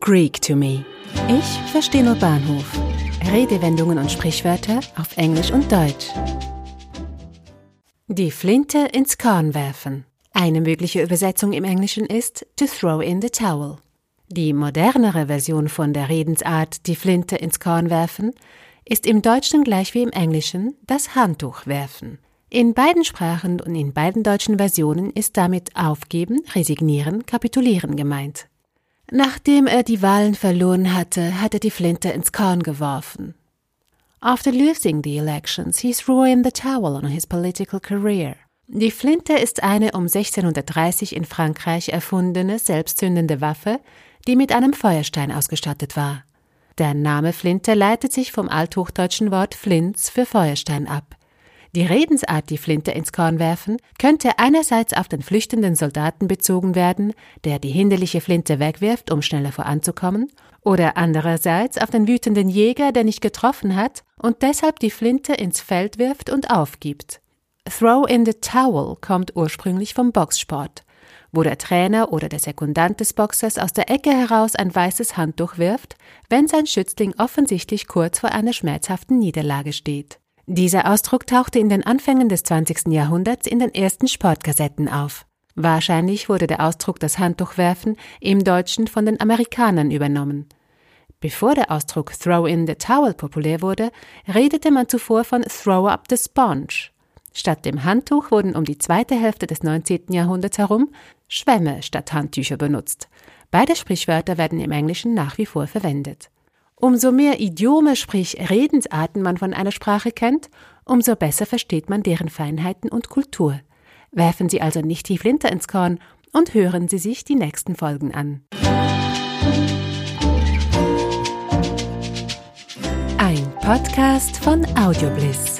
Greek to me. Ich verstehe nur Bahnhof. Redewendungen und Sprichwörter auf Englisch und Deutsch. Die Flinte ins Korn werfen. Eine mögliche Übersetzung im Englischen ist to throw in the towel. Die modernere Version von der Redensart die Flinte ins Korn werfen ist im Deutschen gleich wie im Englischen das Handtuch werfen. In beiden Sprachen und in beiden deutschen Versionen ist damit aufgeben, resignieren, kapitulieren gemeint. Nachdem er die Wahlen verloren hatte, hat er die Flinte ins Korn geworfen. After losing the elections, he threw in the towel on his political career. Die Flinte ist eine um 1630 in Frankreich erfundene, selbstzündende Waffe, die mit einem Feuerstein ausgestattet war. Der Name Flinte leitet sich vom althochdeutschen Wort Flinz für Feuerstein ab. Die Redensart die Flinte ins Korn werfen könnte einerseits auf den flüchtenden Soldaten bezogen werden, der die hinderliche Flinte wegwirft, um schneller voranzukommen, oder andererseits auf den wütenden Jäger, der nicht getroffen hat und deshalb die Flinte ins Feld wirft und aufgibt. Throw in the Towel kommt ursprünglich vom Boxsport, wo der Trainer oder der Sekundant des Boxers aus der Ecke heraus ein weißes Handtuch wirft, wenn sein Schützling offensichtlich kurz vor einer schmerzhaften Niederlage steht. Dieser Ausdruck tauchte in den Anfängen des 20. Jahrhunderts in den ersten Sportgazetten auf. Wahrscheinlich wurde der Ausdruck das Handtuch werfen im Deutschen von den Amerikanern übernommen. Bevor der Ausdruck Throw in the Towel populär wurde, redete man zuvor von Throw up the Sponge. Statt dem Handtuch wurden um die zweite Hälfte des 19. Jahrhunderts herum Schwämme statt Handtücher benutzt. Beide Sprichwörter werden im Englischen nach wie vor verwendet. Umso mehr Idiome, sprich Redensarten man von einer Sprache kennt, umso besser versteht man deren Feinheiten und Kultur. Werfen Sie also nicht die Flinte ins Korn und hören Sie sich die nächsten Folgen an. Ein Podcast von Audiobliss.